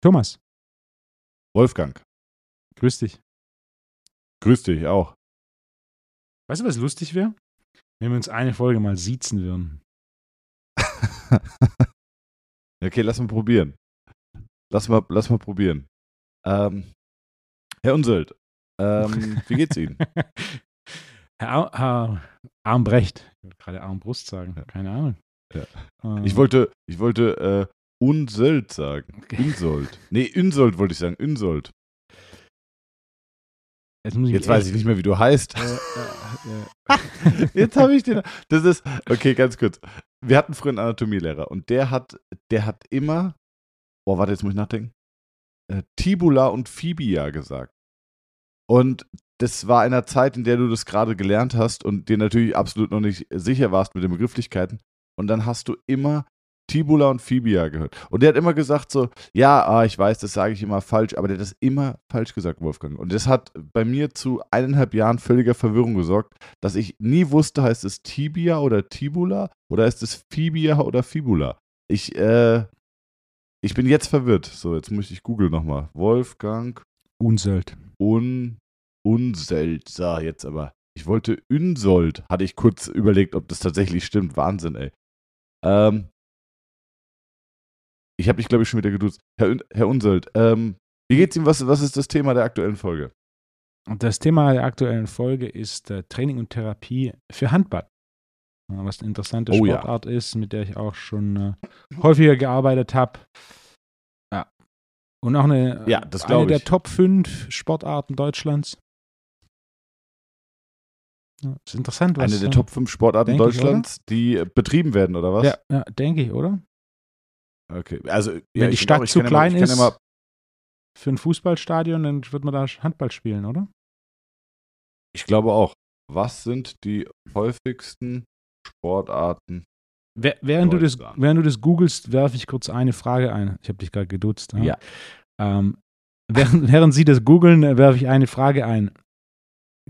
Thomas, Wolfgang, grüß dich. grüß dich auch. Weißt du, was lustig wäre? Wenn wir uns eine Folge mal siezen würden. okay, lass mal probieren. Lass mal, lass mal probieren. Ähm, Herr Unseld, ähm, wie geht's Ihnen? Herr, Herr Armbrecht, ich wollte gerade Armbrust sagen, keine Ahnung. Ja. Ähm, Ich wollte, ich wollte äh, Unseld sagen. Unsold. Nee, Unsold wollte ich sagen. Unsold. jetzt muss ich Jetzt weiß ich nicht mehr, wie du heißt. Äh, äh, äh, Jetzt habe ich den. Das ist. Okay, ganz kurz. Wir hatten früher einen Anatomielehrer und der hat, der hat immer. Boah, warte, jetzt muss ich nachdenken. Tibula und Fibia gesagt. Und das war in einer Zeit, in der du das gerade gelernt hast und dir natürlich absolut noch nicht sicher warst mit den Begrifflichkeiten. Und dann hast du immer Tibula und Fibia gehört. Und der hat immer gesagt so, ja, ah, ich weiß, das sage ich immer falsch, aber der hat das immer falsch gesagt, Wolfgang. Und das hat bei mir zu eineinhalb Jahren völliger Verwirrung gesorgt, dass ich nie wusste, heißt es Tibia oder Tibula oder heißt es Fibia oder Fibula. Ich, äh, ich bin jetzt verwirrt. So, jetzt muss ich googeln nochmal. Wolfgang Unsold. Un Unselt. So, jetzt aber. Ich wollte Unsold, hatte ich kurz überlegt, ob das tatsächlich stimmt. Wahnsinn, ey. Ähm, ich habe mich, glaube ich, schon wieder geduzt. Herr, Herr Unsold, ähm, wie geht's Ihnen? Was, was ist das Thema der aktuellen Folge? Das Thema der aktuellen Folge ist äh, Training und Therapie für Handball. Ja, was eine interessante Oh ja. Sportart ist, mit der ich auch schon äh, häufiger gearbeitet habe. Ja. Und auch eine, Ja, das eine glaub der. Top 5 Sportarten Deutschlands. Ja, ist interessant, was. Eine der äh, Top 5 Sportarten denke ich, Deutschlands, die äh, betrieben werden, oder was? Ja, ja denke ich, oder? Okay. Also, ja, Wenn die Stadt zu ja klein kann ist, Ja mal, für ein Fußballstadion, dann wird man da Handball spielen, oder? ich glaube auch. Was sind die häufigsten Sportarten? Wer- Während du, das, während du das googelst, werfe ich kurz eine Frage ein. Ich habe dich gerade geduzt. Ja. Ähm, während, während Sie das googeln, werfe ich eine Frage ein.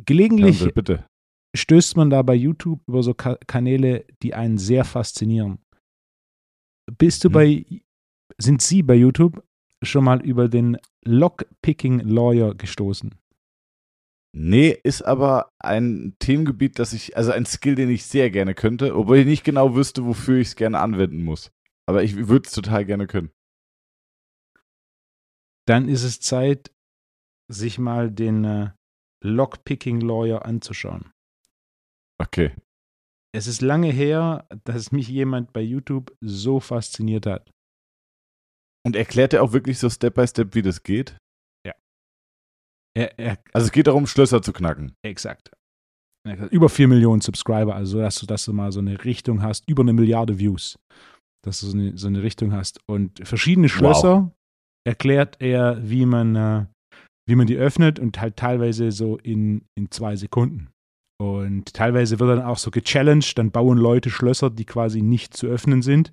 Gelegentlich Unseld, bitte. Stößt man da bei YouTube über so Ka Kanäle, die einen sehr faszinieren. Bist du Hm. bei, sind Sie bei YouTube schon mal über den Lockpicking Lawyer gestoßen? Nee, ist aber ein Themengebiet, das ich, also ein Skill, den ich sehr gerne könnte, obwohl ich nicht genau wüsste, wofür ich es gerne anwenden muss. Aber ich würde es total gerne können. Dann ist es Zeit, sich mal den äh, Lockpicking Lawyer anzuschauen. Okay. Es ist lange her, dass mich jemand bei YouTube so fasziniert hat. Und erklärt er auch wirklich so Step by Step, wie das geht? Er, er, Also es geht darum, Schlösser zu knacken. exakt. Er Über 4 Millionen Subscriber, also dass du, dass du mal so eine Richtung hast, über eine Milliarde Views. Dass du so eine, so eine Richtung hast. Und verschiedene Schlösser erklärt er, wie man, äh, wie man die öffnet und halt teilweise so in, in zwei Sekunden. Und teilweise wird dann auch so gechallenged, dann bauen Leute Schlösser, die quasi nicht zu öffnen sind.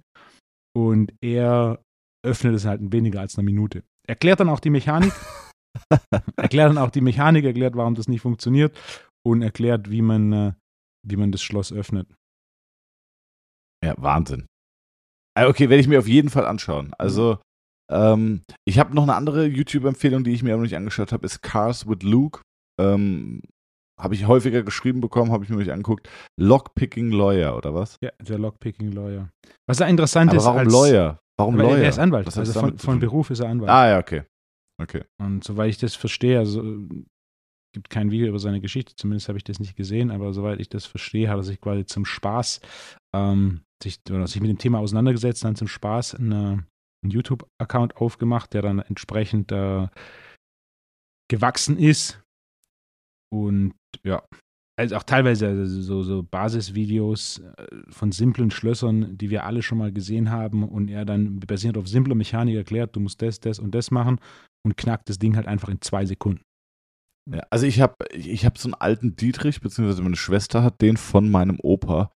Und er öffnet es halt in weniger als einer Minute. Erklärt dann auch die Mechanik, erklärt dann auch die Mechanik, erklärt, warum das nicht funktioniert und erklärt, wie man, äh, wie man das Schloss öffnet. Ja, Wahnsinn. Ah, Okay, werde ich mir auf jeden Fall anschauen. Also, ähm, ich habe noch eine andere YouTube-Empfehlung, die ich mir aber noch nicht angeschaut habe, ist Cars with Luke. Ähm, habe ich häufiger geschrieben bekommen, habe ich mir nicht angeguckt. Lockpicking Lawyer, oder was? Ja, der Lockpicking Lawyer. Was ja interessant Aber ist, warum als, Lawyer? Warum Lawyer? er ist Anwalt. Was Also von, von? Beruf ist er Anwalt. Ah, ja, okay. Okay. Und soweit ich das verstehe, also gibt kein Video über seine Geschichte, zumindest habe ich das nicht gesehen, aber soweit ich das verstehe, hat er sich quasi zum Spaß ähm, sich, oder sich mit dem Thema auseinandergesetzt, dann zum Spaß eine, einen YouTube-Account aufgemacht, der dann entsprechend äh, gewachsen ist. Und ja, also auch teilweise also so, so Basisvideos äh, von simplen Schlössern, die wir alle schon mal gesehen haben und er dann basierend auf simpler Mechanik erklärt, du musst das, das und das machen und knackt das Ding halt einfach in zwei Sekunden. Ja, also ich habe ich hab so einen alten Dietrich, beziehungsweise meine Schwester hat den von meinem Opa,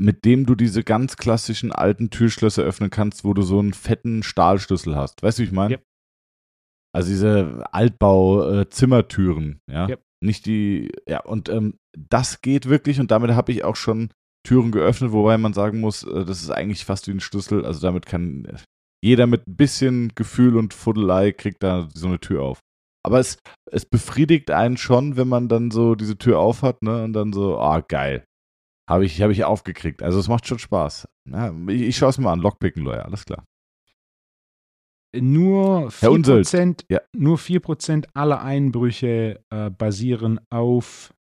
mit dem du diese ganz klassischen alten Türschlösser öffnen kannst, wo du so einen fetten Stahlschlüssel hast. Weißt du, wie ich meine? Yep. Also diese Altbau-Zimmertüren, ja. Yep. Nicht die, ja, und ähm, das geht wirklich und damit habe ich auch schon Türen geöffnet, wobei man sagen muss, äh, das ist eigentlich fast wie ein Schlüssel. Also damit kann jeder mit ein bisschen Gefühl und Fuddelei kriegt da so eine Tür auf. Aber es, es befriedigt einen schon, wenn man dann so diese Tür aufhat, ne? Und dann so, ah, oh, geil. Habe ich, hab ich aufgekriegt. Also es macht schon Spaß. Ja, ich, ich schaue es mir an. Lockpicken, Lawyer, alles klar. Nur 4%, ja. nur 4% aller Einbrüche äh, basieren auf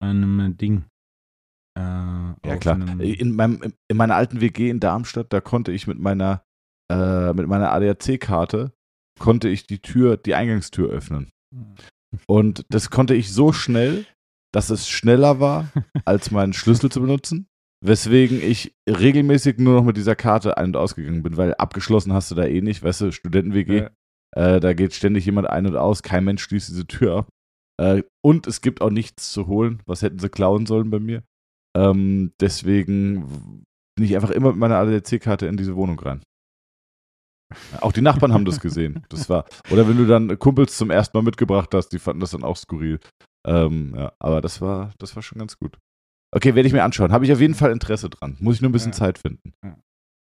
einem Ding. Äh, ja, klar. In, meinem, in meiner alten WG in Darmstadt, da konnte ich mit meiner, äh, mit meiner ADAC-Karte konnte ich die Tür, die Eingangstür öffnen. Und das konnte ich so schnell, dass es schneller war, als meinen Schlüssel zu benutzen. Weswegen ich regelmäßig nur noch mit dieser Karte ein- und ausgegangen bin, weil abgeschlossen hast du da eh nicht, weißt du, Studenten-WG. Ja. Äh, da geht ständig jemand ein und aus, kein Mensch schließt diese Tür ab. Äh, und es gibt auch nichts zu holen. Was hätten sie klauen sollen bei mir? Ähm, deswegen bin ich einfach immer mit meiner ADAC-Karte in diese Wohnung rein. Auch die Nachbarn haben das gesehen. Das war, oder wenn du dann Kumpels zum ersten Mal mitgebracht hast, die fanden das dann auch skurril. Ähm, ja, aber das war, das war schon ganz gut. Okay, werde ich mir anschauen. Habe ich auf jeden Fall Interesse dran. Muss ich nur ein bisschen ja. Zeit finden. Ja.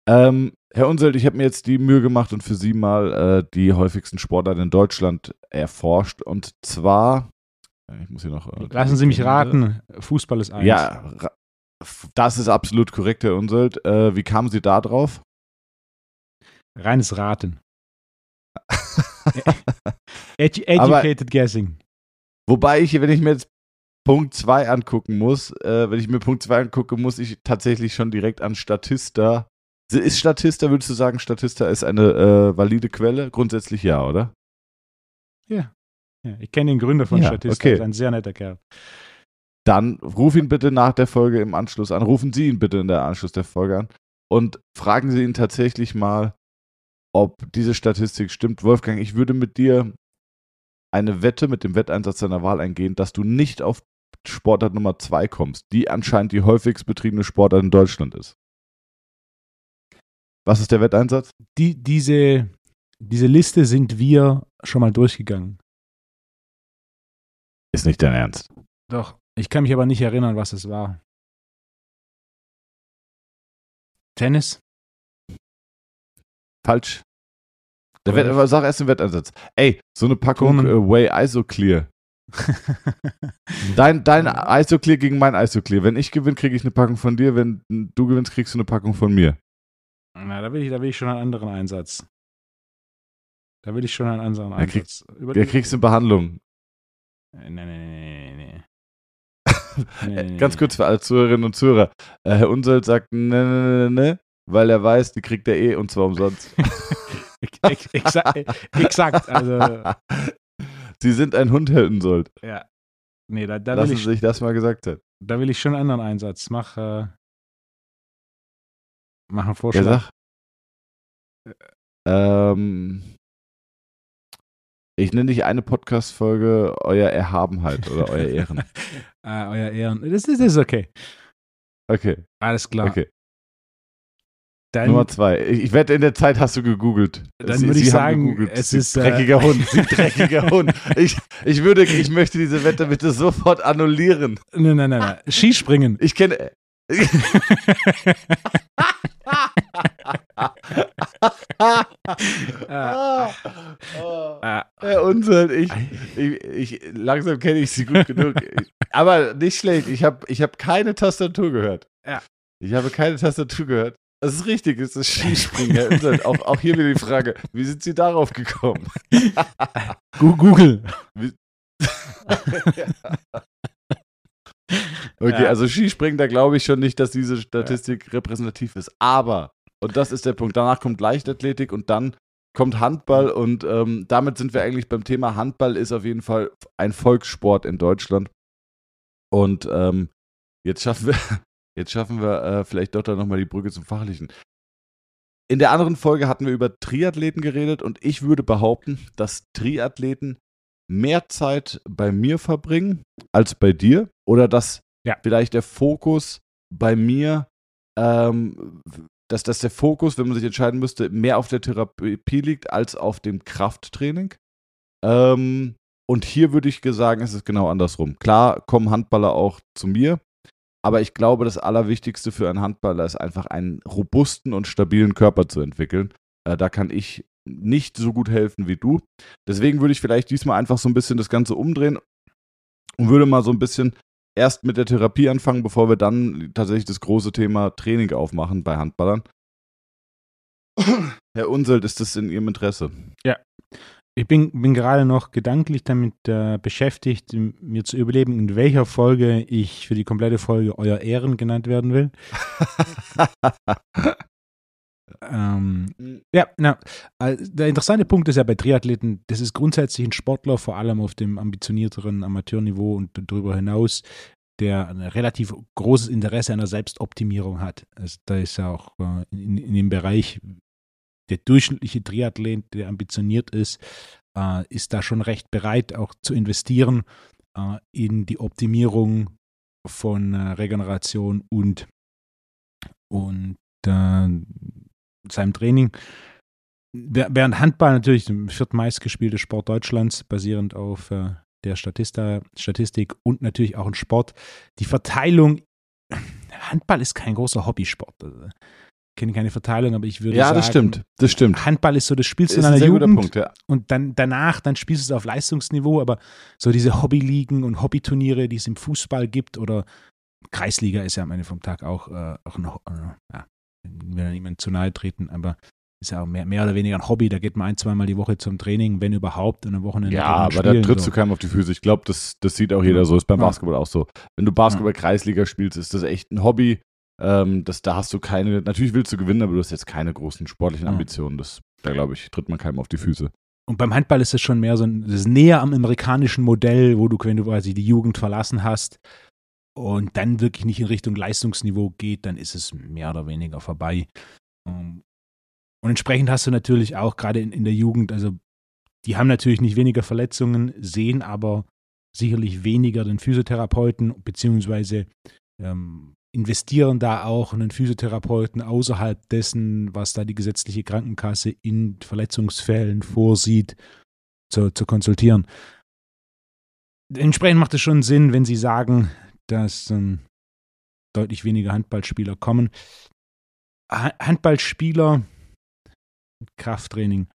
Ähm, Herr Unselt, ich habe mir jetzt die Mühe gemacht und für Sie mal äh, die häufigsten Sportarten in Deutschland erforscht. Und zwar, ich muss hier noch. Äh, Lassen Sie mich raten, Fußball ist eins. Ja, das ist absolut korrekt, Herr Unselt. Äh, wie kamen Sie da drauf? Reines Raten. Edu educated Aber, guessing. Wobei ich, wenn ich mir jetzt Punkt 2 angucken muss, äh, wenn ich mir Punkt 2 angucke, muss ich tatsächlich schon direkt an Statista. Ist Statista, würdest du sagen, Statista ist eine äh, valide Quelle? Grundsätzlich ja, oder? Ja. ja ich kenne den Gründer von ja, Statista, okay. ist ein sehr netter Kerl. Dann ruf ihn bitte nach der Folge im Anschluss an. Rufen Sie ihn bitte in der Anschluss der Folge an und fragen Sie ihn tatsächlich mal, ob diese Statistik stimmt. Wolfgang, ich würde mit dir eine Wette mit dem Wetteinsatz deiner Wahl eingehen, dass du nicht auf Sportart Nummer 2 kommst, die anscheinend die häufigst betriebene Sportart in Deutschland ist. Was ist der Wetteinsatz? Die, diese, diese Liste sind wir schon mal durchgegangen. Ist nicht dein Ernst. Doch. Ich kann mich aber nicht erinnern, was es war. Tennis? Falsch. Der Wett, sag erst den Wetteinsatz. Ey, so eine Packung äh, Way Isoclear. dein dein Isoclear gegen mein Isoclear. Wenn ich gewinne, kriege ich eine Packung von dir. Wenn du gewinnst, kriegst du eine Packung von mir. Na, da will ich, da will ich schon einen anderen Einsatz. Da will ich schon einen anderen Einsatz. Da, krieg, da kriegst du eine Behandlung. Nee, nee, nee, nee. nee, nee Ganz kurz für alle Zuhörerinnen und Zuhörer. Äh, Herr Unselt sagt ne, ne, ne, ne, weil er weiß, die kriegt er eh und zwar umsonst. exakt, also. Sie sind ein Hund, Herr Unsold. Ja. Nee, da, da Lassen will ich, Sie sich das mal gesagt haben. Da will ich schon einen anderen Einsatz. Mach, äh, mach einen Vorschlag. Ja, ähm, ich nenne dich eine Podcast-Folge Euer Erhabenheit oder Euer Ehren. ah, euer Ehren. Das ist, das ist okay. Okay. Alles klar. Okay. Dann, Nummer zwei. Ich, wette, in der Zeit hast du gegoogelt. Dann Sie, würde ich sagen, es ist. Äh, dreckiger äh, Hund. Sie dreckiger Hund. Ich, ich, würde, ich möchte diese Wette bitte sofort annullieren. Nein, nein, nein. nein. Skispringen. Ich kenne. ah, ah, Herr Unseld, ich, ich, ich, langsam kenne ich sie gut genug. Aber nicht schlecht, ich habe ich hab keine Tastatur gehört. Ja. Ich habe keine Tastatur gehört. Das ist richtig, es ist Skispringen, Herr. Auch, auch hier wieder die Frage, wie sind Sie darauf gekommen? Google. Okay, ja. also Skispringen, da glaube ich schon nicht, dass diese Statistik ja. repräsentativ ist. Aber, und das ist der Punkt, danach kommt Leichtathletik und dann kommt Handball und ähm, damit sind wir eigentlich beim Thema Handball ist auf jeden Fall ein Volkssport in Deutschland. Und ähm, jetzt schaffen wir, jetzt schaffen wir äh, vielleicht doch dann nochmal die Brücke zum Fachlichen. In der anderen Folge hatten wir über Triathleten geredet und ich würde behaupten, dass Triathleten mehr Zeit bei mir verbringen als bei dir oder dass ja. vielleicht der Fokus bei mir, ähm, dass, dass der Fokus, wenn man sich entscheiden müsste, mehr auf der Therapie liegt als auf dem Krafttraining. Ähm, Und hier würde ich sagen, ist es genau andersrum. Klar kommen Handballer auch zu mir, aber ich glaube, das Allerwichtigste für einen Handballer ist einfach einen robusten und stabilen Körper zu entwickeln. Äh, da kann ich nicht so gut helfen wie du. Deswegen würde ich vielleicht diesmal einfach so ein bisschen das Ganze umdrehen und würde mal so ein bisschen erst mit der Therapie anfangen, bevor wir dann tatsächlich das große Thema Training aufmachen bei Handballern. Herr Unselt, ist das in Ihrem Interesse? Ja. Ich bin, bin gerade noch gedanklich damit äh, beschäftigt, mir zu überlegen, in welcher Folge ich für die komplette Folge Euer Ehren genannt werden will. ähm, hm. ja, na, der interessante Punkt ist ja bei Triathleten, das ist grundsätzlich ein Sportler, vor allem auf dem ambitionierteren Amateurniveau und darüber hinaus, der ein relativ großes Interesse an der Selbstoptimierung hat. Also da ist ja auch äh, in, in dem Bereich der durchschnittliche Triathlet, der ambitioniert ist, äh, ist da schon recht bereit, auch zu investieren äh, in die Optimierung von äh, Regeneration und, und äh, seinem Training. Während Handball natürlich der viertmeistgespielte Sport Deutschlands, basierend auf äh, der Statista, Statistik und natürlich auch ein Sport. Die Verteilung, Handball ist kein großer Hobbysport. Also, kenne keine Verteilung, aber ich würde ja, sagen. Ja, das stimmt. Das stimmt. Handball ist so, das spielst du in einer Jugend Punkt, ja. und dann danach, dann spielst du es auf Leistungsniveau, aber so diese Hobbyligen und Hobbyturniere, die es im Fußball gibt oder Kreisliga ist ja am Ende vom Tag auch, äh, auch noch, äh, ja, will niemand zu nahe treten, aber ist ja auch mehr, mehr oder weniger ein Hobby. Da geht man ein, zweimal die Woche zum Training, wenn überhaupt, und am Wochenende. Ja, aber spielen, da trittst so. du keinem auf die Füße. Ich glaube, das, das sieht auch jeder so. Ist beim. Basketball auch so. Wenn du Basketball-Kreisliga spielst, ist das echt ein Hobby. Ähm, das, da hast du keine, natürlich willst du gewinnen, aber du hast jetzt keine großen sportlichen Ambitionen. Das, da glaube ich, tritt man keinem auf die Füße. Und beim Handball ist es schon mehr so ein, das ist näher am amerikanischen Modell, wo du, wenn du quasi die Jugend verlassen hast und dann wirklich nicht in Richtung Leistungsniveau geht, dann ist es mehr oder weniger vorbei. Ähm, und entsprechend hast du natürlich auch gerade in, in der Jugend, also die haben natürlich nicht weniger Verletzungen, sehen aber sicherlich weniger den Physiotherapeuten, beziehungsweise ähm, investieren da auch einen Physiotherapeuten außerhalb dessen, was da die gesetzliche Krankenkasse in Verletzungsfällen vorsieht, zu, zu konsultieren. Entsprechend macht es schon Sinn, wenn Sie sagen, dass ähm, deutlich weniger Handballspieler kommen. Handballspieler Krafttraining.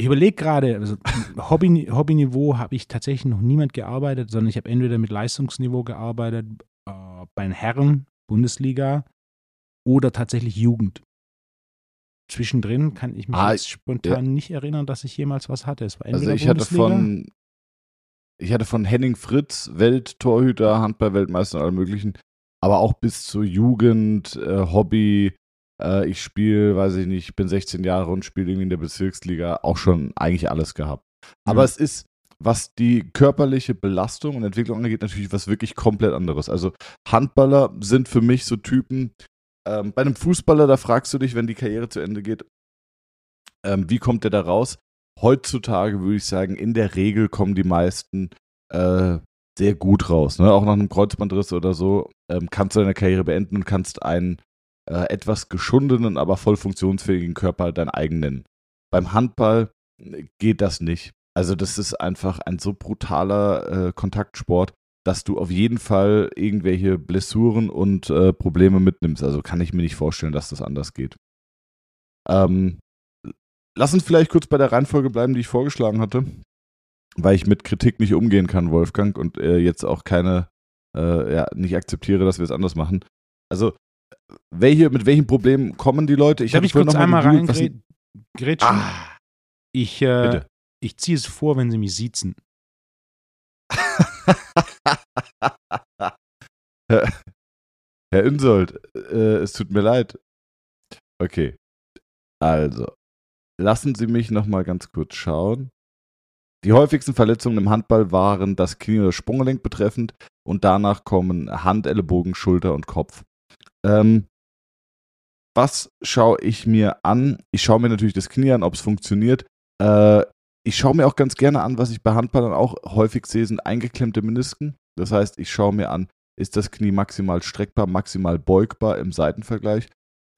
Ich überlege gerade, also Hobby, Hobbyniveau habe ich tatsächlich noch niemand gearbeitet, sondern ich habe entweder mit Leistungsniveau gearbeitet äh, bei den Herren, Bundesliga oder tatsächlich Jugend. Zwischendrin kann ich mich ah, jetzt spontan ja. nicht erinnern, dass ich jemals was hatte. Es war also ich hatte von ich hatte von Henning Fritz, Welttorhüter, Handball-Weltmeister und allem möglichen, aber auch bis zur Jugend, äh, Hobby. Äh, ich spiele, weiß ich nicht, ich bin 16 Jahre und spiele irgendwie in der Bezirksliga, auch schon eigentlich alles gehabt. Aber mhm. es ist, was die körperliche Belastung und Entwicklung angeht, natürlich was wirklich komplett anderes. Also Handballer sind für mich so Typen, ähm, bei einem Fußballer, da fragst du dich, wenn die Karriere zu Ende geht, ähm, wie kommt der da raus? Heutzutage würde ich sagen, in der Regel kommen die meisten äh, sehr gut raus. Ne? Auch nach einem Kreuzbandriss oder so ähm, kannst du deine Karriere beenden und kannst einen äh, etwas geschundenen, aber voll funktionsfähigen Körper dein eigen nennen. Beim Handball äh, geht das nicht. Also das ist einfach ein so brutaler äh, Kontaktsport, dass du auf jeden Fall irgendwelche Blessuren und äh, Probleme mitnimmst. Also kann ich mir nicht vorstellen, dass das anders geht. Ähm, lass uns vielleicht kurz bei der Reihenfolge bleiben, die ich vorgeschlagen hatte weil ich mit Kritik nicht umgehen kann, Wolfgang, und äh, jetzt auch keine, äh, ja, nicht akzeptiere, dass wir es anders machen. Also, welche, mit welchen Problemen kommen die Leute? Ich habe ich kurz einmal reingrätschen. Ah, ich, äh, ich ziehe es vor, wenn sie mich siezen. Herr Insold, äh, es tut mir leid. Okay. Also, lassen Sie mich noch mal ganz kurz schauen. Die häufigsten Verletzungen im Handball waren das Knie- oder Sprunggelenk betreffend und danach kommen Hand, Ellenbogen, Schulter und Kopf. Ähm, was schaue ich mir an? Ich schaue mir natürlich das Knie an, ob es funktioniert. Äh, ich schaue mir auch ganz gerne an, was ich bei Handballern auch häufig sehe, sind eingeklemmte Menisken. Das heißt, ich schaue mir an, ist das Knie maximal streckbar, maximal beugbar im Seitenvergleich?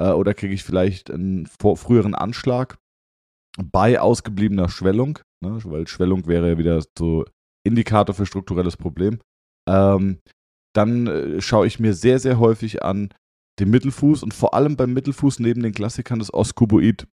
Äh, oder kriege ich vielleicht einen früheren Anschlag? bei ausgebliebener Schwellung, ne, weil Schwellung wäre ja wieder so Indikator für strukturelles Problem. Ähm, dann äh, schaue ich mir sehr, sehr häufig an den Mittelfuß und vor allem beim Mittelfuß neben den Klassikern das Oskuboid.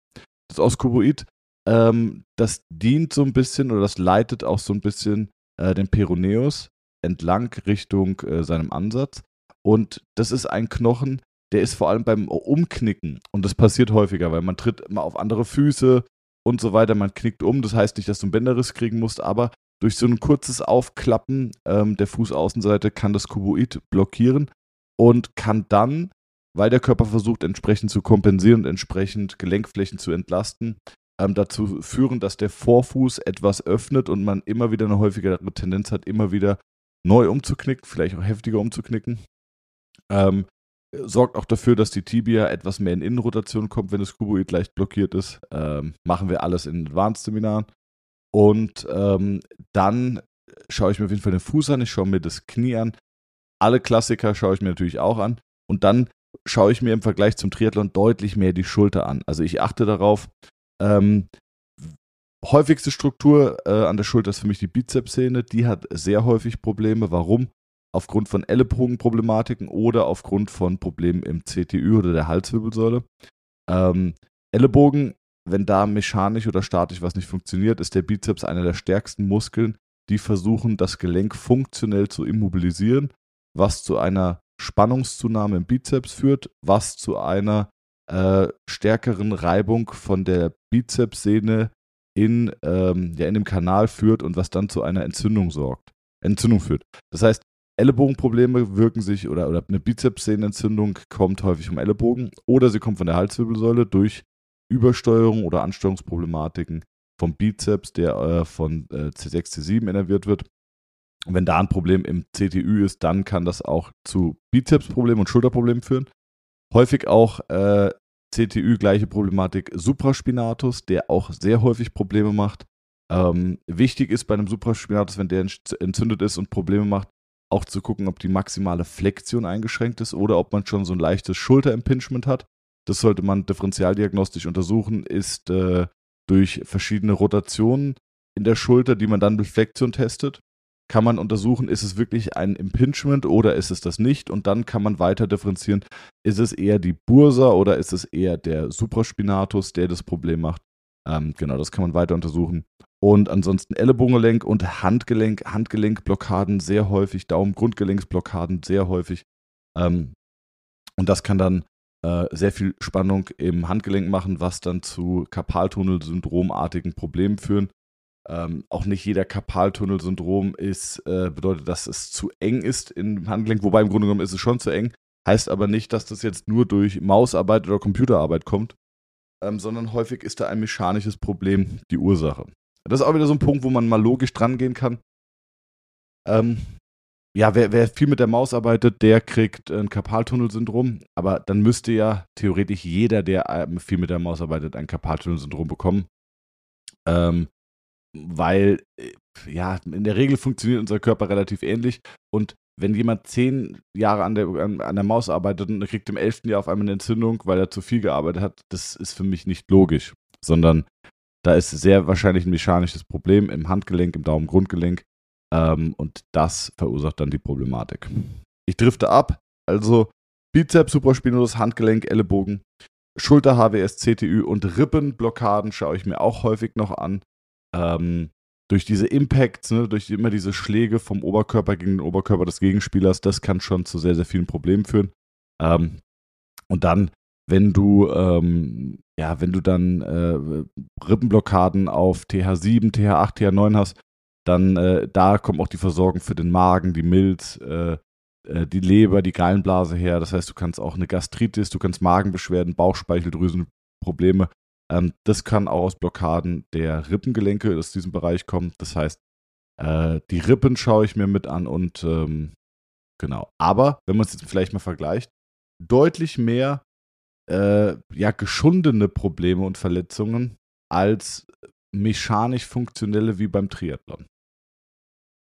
Das Oskuboid, ähm, das dient so ein bisschen oder das leitet auch so ein bisschen äh, den Peroneus entlang Richtung äh, seinem Ansatz. Und das ist ein Knochen, der ist vor allem beim Umknicken. Und das passiert häufiger, weil man tritt immer auf andere Füße und so weiter. Man knickt um. Das heißt nicht, dass du einen Bänderriss kriegen musst, aber durch so ein kurzes Aufklappen ähm, der Fußaußenseite kann das Kuboid blockieren und kann dann, weil der Körper versucht, entsprechend zu kompensieren und entsprechend Gelenkflächen zu entlasten, ähm, dazu führen, dass der Vorfuß etwas öffnet und man immer wieder eine häufigere Tendenz hat, immer wieder neu umzuknicken, vielleicht auch heftiger umzuknicken. Ähm, sorgt auch dafür, dass die Tibia etwas mehr in Innenrotation kommt, wenn das Kuboid leicht blockiert ist. Ähm, machen wir alles in Advanced-Seminaren. Und ähm, dann schaue ich mir auf jeden Fall den Fuß an, ich schaue mir das Knie an. Alle Klassiker schaue ich mir natürlich auch an. Und dann schaue ich mir im Vergleich zum Triathlon deutlich mehr die Schulter an. Also ich achte darauf, ähm, häufigste Struktur äh, an der Schulter ist für mich die Bizepssehne. Die hat sehr häufig Probleme. Warum? Aufgrund von Ellenbogenproblematiken oder aufgrund von Problemen im CTÜ oder der Halswirbelsäule. Ähm, Ellenbogen, wenn da mechanisch oder statisch was nicht funktioniert, ist der Bizeps einer der stärksten Muskeln, die versuchen, das Gelenk funktionell zu immobilisieren, was zu einer Spannungszunahme im Bizeps führt, was zu einer äh, stärkeren Reibung von der Bizepssehne in, ähm, ja, in dem Kanal führt und was dann zu einer Entzündung sorgt, Entzündung führt. Das heißt, Ellenbogenprobleme wirken sich oder, oder eine Bizepssehnenentzündung kommt häufig vom Ellenbogen oder sie kommt von der Halswirbelsäule durch Übersteuerung oder Ansteuerungsproblematiken vom Bizeps, der äh, von äh, C6, C7 innerviert wird. Wenn da ein Problem im CTÜ ist, dann kann das auch zu Bizepsproblemen und Schulterproblemen führen. Häufig auch äh, CTÜ gleiche Problematik Supraspinatus, der auch sehr häufig Probleme macht. Ähm, wichtig ist bei einem Supraspinatus, wenn der entzündet ist und Probleme macht, auch zu gucken, ob die maximale Flexion eingeschränkt ist oder ob man schon so ein leichtes Schulterimpingement hat. Das sollte man differentialdiagnostisch untersuchen, ist äh, durch verschiedene Rotationen in der Schulter, die man dann mit Flexion testet kann man untersuchen, ist es wirklich ein Impingement oder ist es das nicht? Und dann kann man weiter differenzieren, ist es eher die Bursa oder ist es eher der Supraspinatus, der das Problem macht? Ähm, genau, das kann man weiter untersuchen. Und ansonsten Ellenbogengelenk und Handgelenk, Handgelenkblockaden sehr häufig, Daumen-Grundgelenksblockaden sehr häufig. Ähm, und das kann dann äh, sehr viel Spannung im Handgelenk machen, was dann zu Karpaltunnelsyndromartigen Problemen führen. Ähm, auch nicht jeder Karpaltunnelsyndrom ist, äh, bedeutet, dass es zu eng ist im Handgelenk, wobei im Grunde genommen ist es schon zu eng. Heißt aber nicht, dass das jetzt nur durch Mausarbeit oder Computerarbeit kommt, ähm, sondern häufig ist da ein mechanisches Problem die Ursache. Das ist auch wieder so ein Punkt, wo man mal logisch dran gehen kann. Ähm, ja, wer, wer, viel mit der Maus arbeitet, der kriegt ein Karpaltunnelsyndrom, aber dann müsste ja theoretisch jeder, der ähm, viel mit der Maus arbeitet, ein Karpaltunnelsyndrom bekommen. Ähm, weil äh, ja, in der Regel funktioniert unser Körper relativ ähnlich. Und wenn jemand zehn Jahre an der, an, an der Maus arbeitet und kriegt im elften Jahr auf einmal eine Entzündung, weil er zu viel gearbeitet hat, das ist für mich nicht logisch, sondern da ist sehr wahrscheinlich ein mechanisches Problem im Handgelenk, im Daumengrundgelenk ähm, und das verursacht dann die Problematik. Ich drifte ab, also Bizeps, Supraspinolus, Handgelenk, Ellenbogen, Schulter, HWS, CTÜ und Rippenblockaden schaue ich mir auch häufig noch an ähm, durch diese Impacts, ne, durch immer diese Schläge vom Oberkörper gegen den Oberkörper des Gegenspielers, das kann schon zu sehr, sehr vielen Problemen führen. Ähm, und dann, wenn du, ähm, ja, wenn du dann äh, Rippenblockaden auf TH7, TH8, TH9 hast, dann äh, da kommt auch die Versorgung für den Magen, die Milz, äh, äh, die Leber, die Gallenblase her. Das heißt, du kannst auch eine Gastritis, du kannst Magenbeschwerden, Bauchspeicheldrüsenprobleme ähm, das kann auch aus Blockaden der Rippengelenke aus diesem Bereich kommen. Das heißt, äh, die Rippen schaue ich mir mit an und ähm, genau. Aber wenn man es jetzt vielleicht mal vergleicht, deutlich mehr äh, ja, geschundene Probleme und Verletzungen als mechanisch funktionelle wie beim Triathlon.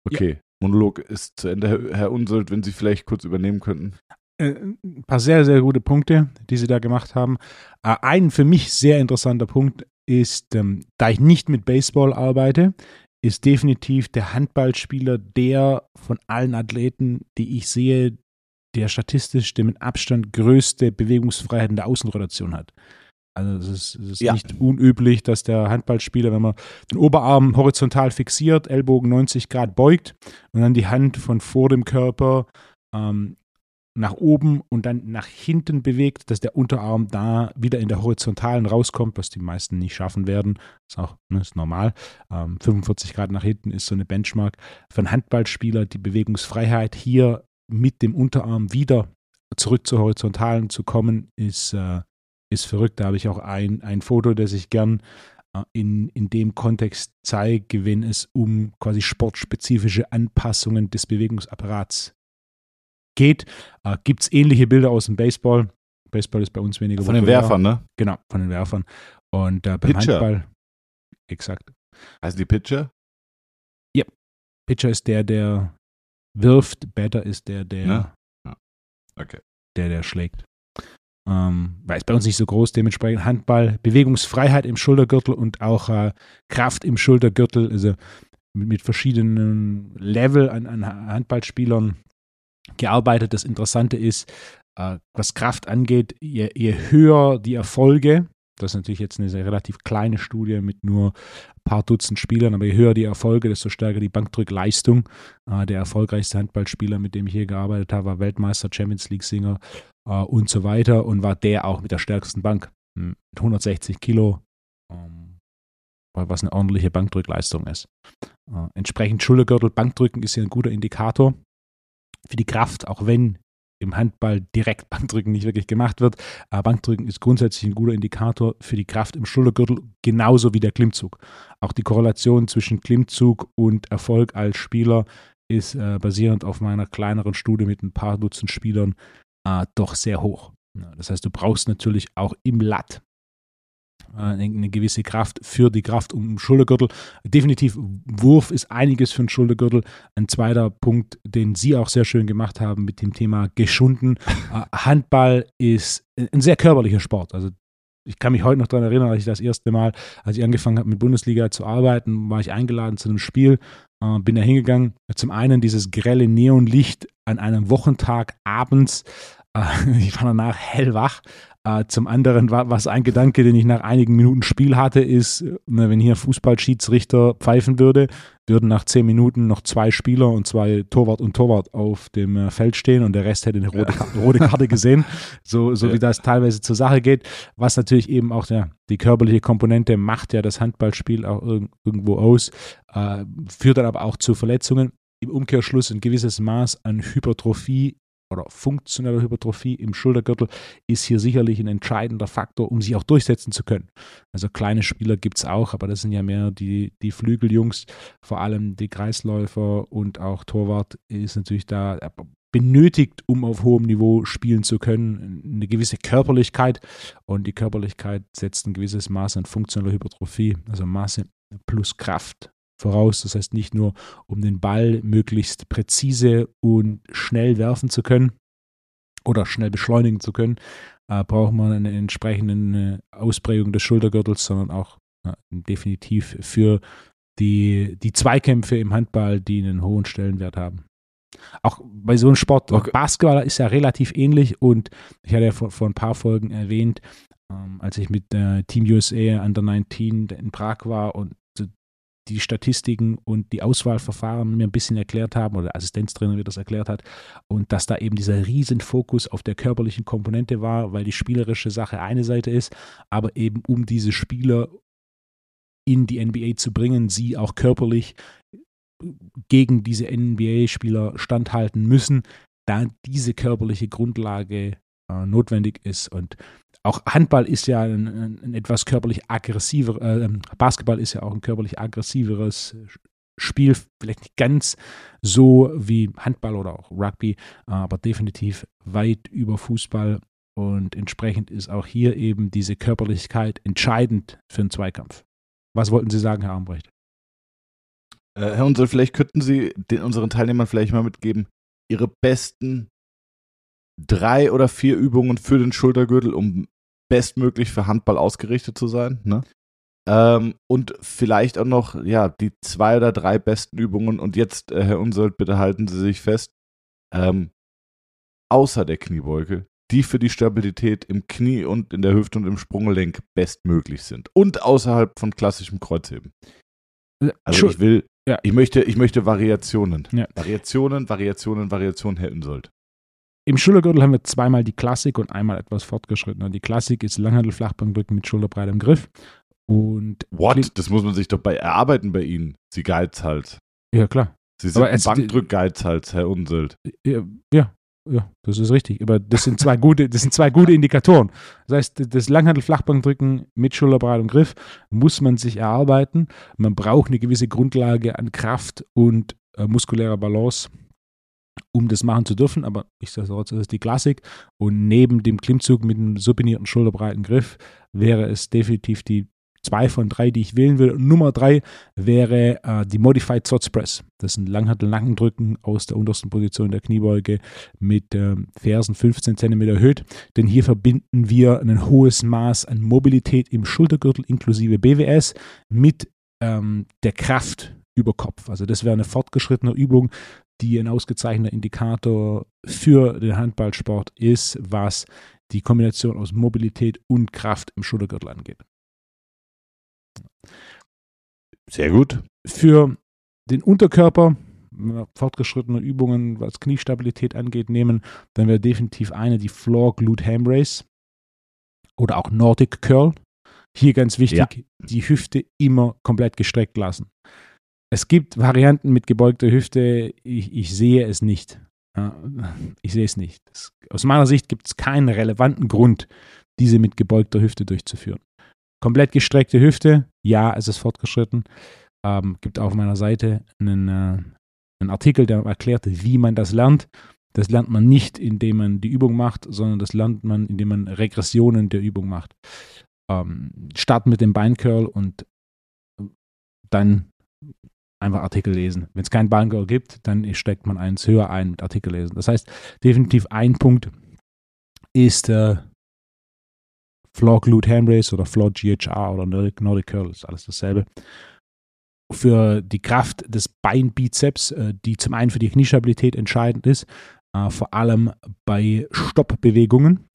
Okay, ja. Monolog ist zu Ende, Herr Unseld, wenn Sie vielleicht kurz übernehmen könnten. Äh, ein paar sehr, sehr gute Punkte, die Sie da gemacht haben. Äh, ein für mich sehr interessanter Punkt ist, ähm, da ich nicht mit Baseball arbeite, ist definitiv der Handballspieler der von allen Athleten, die ich sehe, der statistisch der mit Abstand größte Bewegungsfreiheit in der Außenrotation hat. Also es ist, es ist ja. nicht unüblich, dass der Handballspieler, wenn man den Oberarm horizontal fixiert, Ellbogen 90 Grad beugt und dann die Hand von vor dem Körper ähm, nach oben und dann nach hinten bewegt, dass der Unterarm da wieder in der Horizontalen rauskommt, was die meisten nicht schaffen werden. Ist auch ne, ist normal. Ähm, 45 Grad nach hinten ist so eine Benchmark. Für einen Handballspieler die Bewegungsfreiheit hier mit dem Unterarm wieder zurück zur Horizontalen zu kommen, ist, äh, ist verrückt. Da habe ich auch ein, ein Foto, das ich gern äh, in, in dem Kontext zeige, wenn es um quasi sportspezifische Anpassungen des Bewegungsapparats geht. Äh, Gibt es ähnliche Bilder aus dem Baseball? Baseball ist bei uns weniger Von den Werfern, ne? Genau, von den Werfern. Und äh, beim Pitcher. Handball, exakt. Also die Pitcher? Ja. Pitcher ist der, der wirft, Batter ist der, der, ja. Ja. Okay. der, der schlägt. Ähm, weil es bei uns nicht so groß, dementsprechend Handball, Bewegungsfreiheit im Schultergürtel und auch äh, Kraft im Schultergürtel, also mit, mit verschiedenen Level an, an Handballspielern gearbeitet. Das Interessante ist, äh, was Kraft angeht, je, je, höher die Erfolge, das ist natürlich jetzt eine relativ kleine Studie mit nur ein paar Dutzend Spielern, aber je höher die Erfolge, desto stärker die Bankdrückleistung. Äh, der erfolgreichste Handballspieler, mit dem ich hier gearbeitet habe, war Weltmeister, Champions League-Singer äh, und so weiter und war der auch mit der stärksten Bank. Hm, mit 160 Kilo, ähm, was eine ordentliche Bankdrückleistung ist. Äh, entsprechend Schultergürtel, Bankdrücken ist hier ein guter Indikator für die Kraft, auch wenn im Handball direkt Bankdrücken nicht wirklich gemacht wird. Aber Bankdrücken ist grundsätzlich ein guter Indikator für die Kraft im Schultergürtel, genauso wie der Klimmzug. Auch die Korrelation zwischen Klimmzug und Erfolg als Spieler ist äh, basierend auf meiner kleineren Studie mit ein paar Dutzend Spielern äh, doch sehr hoch. Das heißt, du brauchst natürlich auch im Latt äh, eine gewisse Kraft für die Kraft um den Schultergürtel. Definitiv, Wurf ist einiges für den Schultergürtel. Ein zweiter Punkt, den Sie auch sehr schön gemacht haben mit dem Thema geschunden. Äh, Handball ist ein sehr körperlicher Sport. Also ich kann mich heute noch daran erinnern, als ich das erste Mal, als ich angefangen habe mit Bundesliga zu arbeiten, war ich eingeladen zu einem Spiel, äh, bin da hingegangen. Zum einen dieses grelle Neonlicht an einem Wochentag abends. ich war danach hellwach, äh, zum anderen war was ein Gedanke, den ich nach einigen Minuten Spiel hatte, ist, ne, wenn hier Fußballschiedsrichter pfeifen würde, würden nach zehn Minuten noch zwei Spieler und zwei Torwart und Torwart auf dem äh, Feld stehen und der Rest hätte eine rote, ja. rote Karte gesehen, so, so ja. wie das teilweise zur Sache geht. Was natürlich eben auch ja, die körperliche Komponente macht ja das Handballspiel auch irg irgendwo aus, äh, führt dann aber auch zu Verletzungen. Im Umkehrschluss ein gewisses Maß an Hypertrophie oder funktionelle Hypertrophie im Schultergürtel ist hier sicherlich ein entscheidender Faktor, um sich auch durchsetzen zu können. Also kleine Spieler gibt es auch, aber das sind ja mehr die, die Flügeljungs, vor allem die Kreisläufer und auch Torwart ist natürlich da benötigt, um auf hohem Niveau spielen zu können, eine gewisse Körperlichkeit. Und die Körperlichkeit setzt ein gewisses Maß an funktioneller Hypertrophie, also Masse plus Kraft voraus. Das heißt nicht nur, um den Ball möglichst präzise und schnell werfen zu können oder schnell beschleunigen zu können, äh, braucht man eine entsprechende Ausprägung des Schultergürtels, sondern auch äh, definitiv für die, die Zweikämpfe im Handball, die einen hohen Stellenwert haben. Auch bei so einem Sport, okay. Basketball ist ja relativ ähnlich und ich hatte ja vor, vor ein paar Folgen erwähnt, ähm, als ich mit äh, Team USA Under 19 in Prag war und die Statistiken und die Auswahlverfahren mir ein bisschen erklärt haben oder der Assistenztrainer mir das erklärt hat und dass da eben dieser Riesenfokus auf der körperlichen Komponente war, weil die spielerische Sache eine Seite ist, aber eben um diese Spieler in die NBA zu bringen, sie auch körperlich gegen diese NBA-Spieler standhalten müssen, da diese körperliche Grundlage äh, notwendig ist. Und auch Handball ist ja ein, ein etwas körperlich aggressiver, äh, ähm, Basketball ist ja auch ein körperlich aggressiveres Spiel, vielleicht nicht ganz so wie Handball oder auch Rugby, aber definitiv weit über Fußball und entsprechend ist auch hier eben diese Körperlichkeit entscheidend für einen Zweikampf. Was wollten Sie sagen, Herr Armbrecht? Äh, Herr Unsel, vielleicht könnten Sie den, unseren Teilnehmern vielleicht mal mitgeben, Ihre besten drei oder vier Übungen für den Schultergürtel, um bestmöglich für Handball ausgerichtet zu sein. Ne? Ähm, und vielleicht auch noch, ja, die zwei oder drei besten Übungen. Und jetzt, äh, Herr Unsold, bitte halten Sie sich fest. Ähm, außer der Kniebeuge, die für die Stabilität im Knie und in der Hüfte und im Sprunggelenk bestmöglich sind. Und außerhalb von klassischem Kreuzheben. Also ich will, ja. ich möchte, ich möchte Variationen. Ja. Variationen, Variationen, Variationen, Herr Unsold. Im Schultergürtel haben wir zweimal die Klassik und einmal etwas fortgeschrittener. Die Klassik ist Langhandel-Flachbankdrücken mit schulterbreitem Griff. Und What? Das muss man sich doch bei erarbeiten bei Ihnen. Sie Geizhals. Ja, klar. Sie sind ein Bankdrückgeizhals, Herr Unselt. Ja, ja, ja, das ist richtig. Aber das sind zwei gute, das sind zwei gute Indikatoren. Das heißt, das Langhandel-Flachbankdrücken mit Schulterbreit und Griff muss man sich erarbeiten. Man braucht eine gewisse Grundlage an Kraft und äh, muskulärer Balance, um das machen zu dürfen. Aber ich sage trotzdem, das ist die Klassik. Und neben dem Klimmzug mit einem supinierten schulterbreiten Griff wäre es definitiv die zwei von drei, die ich wählen will. Und Nummer drei wäre äh, die Modified Thoughts Press. Das sind Langhantel-Nackendrücken aus der untersten Position der Kniebeuge mit äh, Fersen 15 cm erhöht. Denn hier verbinden wir ein hohes Maß an Mobilität im Schultergürtel inklusive BWS mit ähm, der Kraft über Kopf. Also das wäre eine fortgeschrittene Übung, die ein ausgezeichneter Indikator für den Handballsport ist, was die Kombination aus Mobilität und Kraft im Schultergürtel angeht. Sehr gut. Für den Unterkörper, wenn wir fortgeschrittene Übungen, was Kniestabilität angeht, nehmen, dann wäre definitiv eine die Floor Glute Ham Race oder auch Nordic Curl. Hier ganz wichtig, ja. die Hüfte immer komplett gestreckt lassen. Es gibt Varianten mit gebeugter Hüfte, ich, ich sehe es nicht. Ich sehe es nicht. Aus meiner Sicht gibt es keinen relevanten Grund, diese mit gebeugter Hüfte durchzuführen. Komplett gestreckte Hüfte, ja, es ist fortgeschritten. Ähm, gibt auf meiner Seite einen, äh, einen Artikel, der erklärt, wie man das lernt. Das lernt man nicht, indem man die Übung macht, sondern das lernt man, indem man Regressionen der Übung macht. Ähm, start mit dem Beincurl und dann einfach Artikel lesen. Wenn es kein Beincurl gibt, dann steckt man eins höher ein mit Artikel lesen. Das heißt, definitiv ein Punkt ist äh, Floor Glute Ham Race oder Floor GHR oder Nordic, Nordic Curl, ist alles dasselbe. Für die Kraft des Beinbizeps, äh, die zum einen für die Kniestabilität entscheidend ist, äh, vor allem bei Stoppbewegungen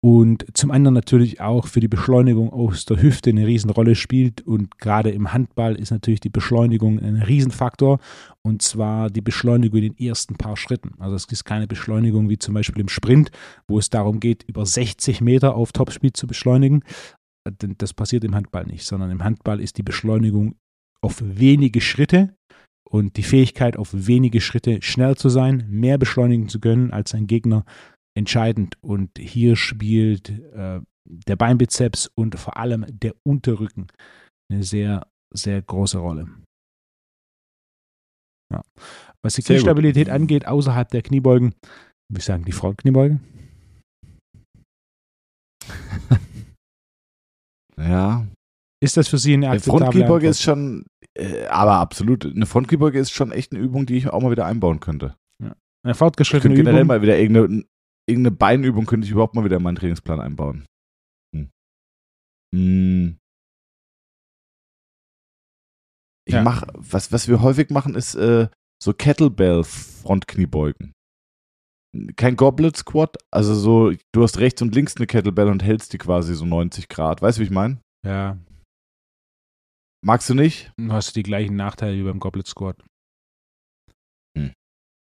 und zum anderen natürlich auch für die Beschleunigung aus der Hüfte eine Riesenrolle spielt. Und gerade im Handball ist natürlich die Beschleunigung ein Riesenfaktor. Und zwar die Beschleunigung in den ersten paar Schritten. Also es ist keine Beschleunigung wie zum Beispiel im Sprint, wo es darum geht, über 60 Meter auf Topspeed zu beschleunigen. Das passiert im Handball nicht, sondern im Handball ist die Beschleunigung auf wenige Schritte und die Fähigkeit, auf wenige Schritte schnell zu sein, mehr beschleunigen zu können als ein Gegner, entscheidend. Und hier spielt äh, der Beinbizeps und vor allem der Unterrücken eine sehr, sehr große Rolle. Ja. Was die Kniestabilität angeht, außerhalb der Kniebeugen, würde ich sagen, die Frontkniebeuge. ja. Ist das für Sie eine akzeptable Frontkniebeuge ist schon, äh, aber absolut, eine Frontkniebeuge ist schon echt eine Übung, die ich auch mal wieder einbauen könnte. Ja. Eine fortgeschrittene ich generell Übung. mal wieder irgendeine, irgendeine Beinübung könnte ich überhaupt mal wieder in meinen Trainingsplan einbauen. Hm. Hm. Ich ja. mache, was, was wir häufig machen, ist äh, so Kettlebell-Frontkniebeugen. Kein Goblet Squat, also so, du hast rechts und links eine Kettlebell und hältst die quasi so 90 Grad. Weißt du, wie ich meine? Ja. Magst du nicht? Du hast die gleichen Nachteile wie beim Goblet Squat. Hm.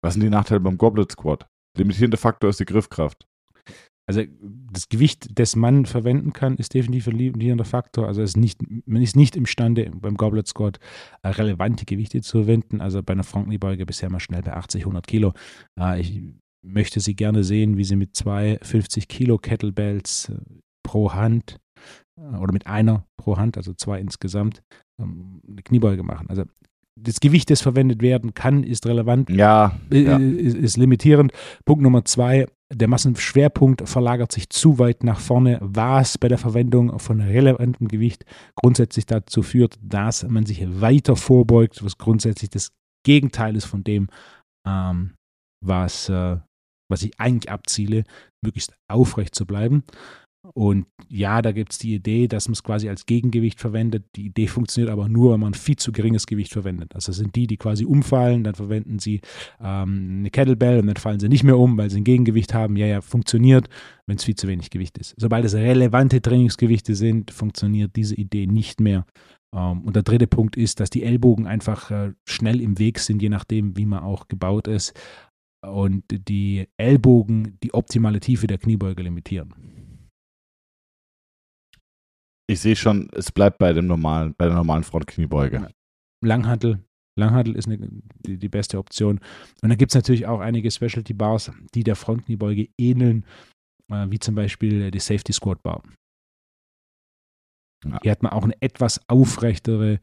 Was sind die Nachteile beim Goblet Squat? Limitierender Faktor ist die Griffkraft. Also das Gewicht, das man verwenden kann, ist definitiv ein limitierender Faktor. Also ist nicht, man ist nicht imstande, beim Goblet Squat äh, relevante Gewichte zu verwenden. Also bei einer Frankenbeuge bisher mal schnell bei 80, 100 Kilo. Äh, ich möchte sie gerne sehen, wie sie mit zwei 50 Kilo Kettlebells äh, pro Hand oder mit einer pro Hand, also zwei insgesamt, ähm, eine Kniebeuge machen. Also das Gewicht, das verwendet werden kann, ist relevant, ja, äh, ja. Ist, ist, limitierend. Punkt Nummer zwei, der Massenschwerpunkt verlagert sich zu weit nach vorne, was bei der Verwendung von relevantem Gewicht grundsätzlich dazu führt, dass man sich weiter vorbeugt, was grundsätzlich das Gegenteil ist von dem, ähm, was, äh, was ich eigentlich abziele, möglichst aufrecht zu bleiben. Und ja, da gibt es die Idee, dass man es quasi als Gegengewicht verwendet. Die Idee funktioniert aber nur, wenn man viel zu geringes Gewicht verwendet. Also sind die, die quasi umfallen, dann verwenden sie ähm, eine Kettlebell und dann fallen sie nicht mehr um, weil sie ein Gegengewicht haben. Ja, ja, funktioniert, wenn es viel zu wenig Gewicht ist. Sobald es relevante Trainingsgewichte sind, funktioniert diese Idee nicht mehr. Ähm, und der dritte Punkt ist, dass die Ellbogen einfach äh, schnell im Weg sind, je nachdem, wie man auch gebaut ist. Und die Ellbogen die optimale Tiefe der Kniebeuge limitieren. Ich sehe schon, es bleibt bei dem normalen, bei der normalen Frontkniebeuge. Langhantel. Langhantel ist eine, die, die, beste Option. Und dann gibt es natürlich auch einige Specialty Bars, die der Frontkniebeuge ähneln, äh, wie zum Beispiel die Safety Squat Bar. Ja. Hier hat man auch eine etwas aufrechtere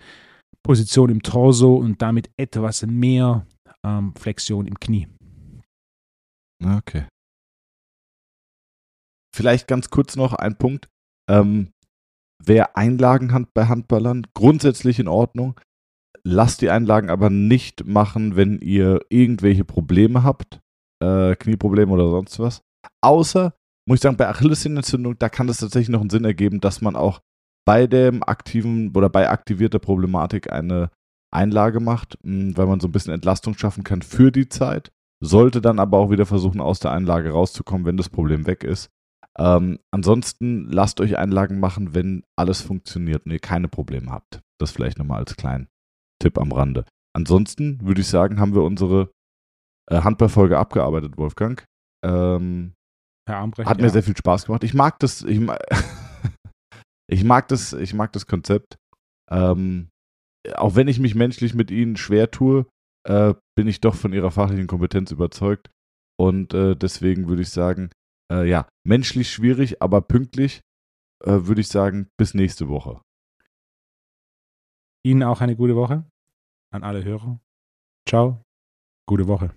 Position im Torso und damit etwas mehr ähm, Flexion im Knie. Okay. Vielleicht ganz kurz noch ein Punkt. Ähm, Wer Einlagen hat bei Handballern, grundsätzlich in Ordnung. Lasst die Einlagen aber nicht machen, wenn ihr irgendwelche Probleme habt, äh, Knieprobleme oder sonst was. Außer, muss ich sagen, bei Achillessehnenentzündung, da kann es tatsächlich noch einen Sinn ergeben, dass man auch bei dem aktiven oder bei aktivierter Problematik eine Einlage macht, hm, weil man so ein bisschen Entlastung schaffen kann für die Zeit. Sollte dann aber auch wieder versuchen, aus der Einlage rauszukommen, wenn das Problem weg ist. Ähm, ansonsten lasst euch Einlagen machen, wenn alles funktioniert und ihr keine Probleme habt. Das vielleicht nochmal als kleinen Tipp am Rande. Ansonsten würde ich sagen, haben wir unsere äh, Handballfolge abgearbeitet, Wolfgang. Ähm, Herr Armbrecht, hat mir ja. sehr viel Spaß gemacht. Ich mag das, ich, ich mag das, ich mag das Konzept. Ähm, auch wenn ich mich menschlich mit Ihnen schwer tue, äh, bin ich doch von Ihrer fachlichen Kompetenz überzeugt. Und äh, deswegen würde ich sagen, äh, ja, menschlich schwierig, aber pünktlich, äh, würde ich sagen, bis nächste Woche. Ihnen auch eine gute Woche. An alle Hörer. Ciao. Gute Woche.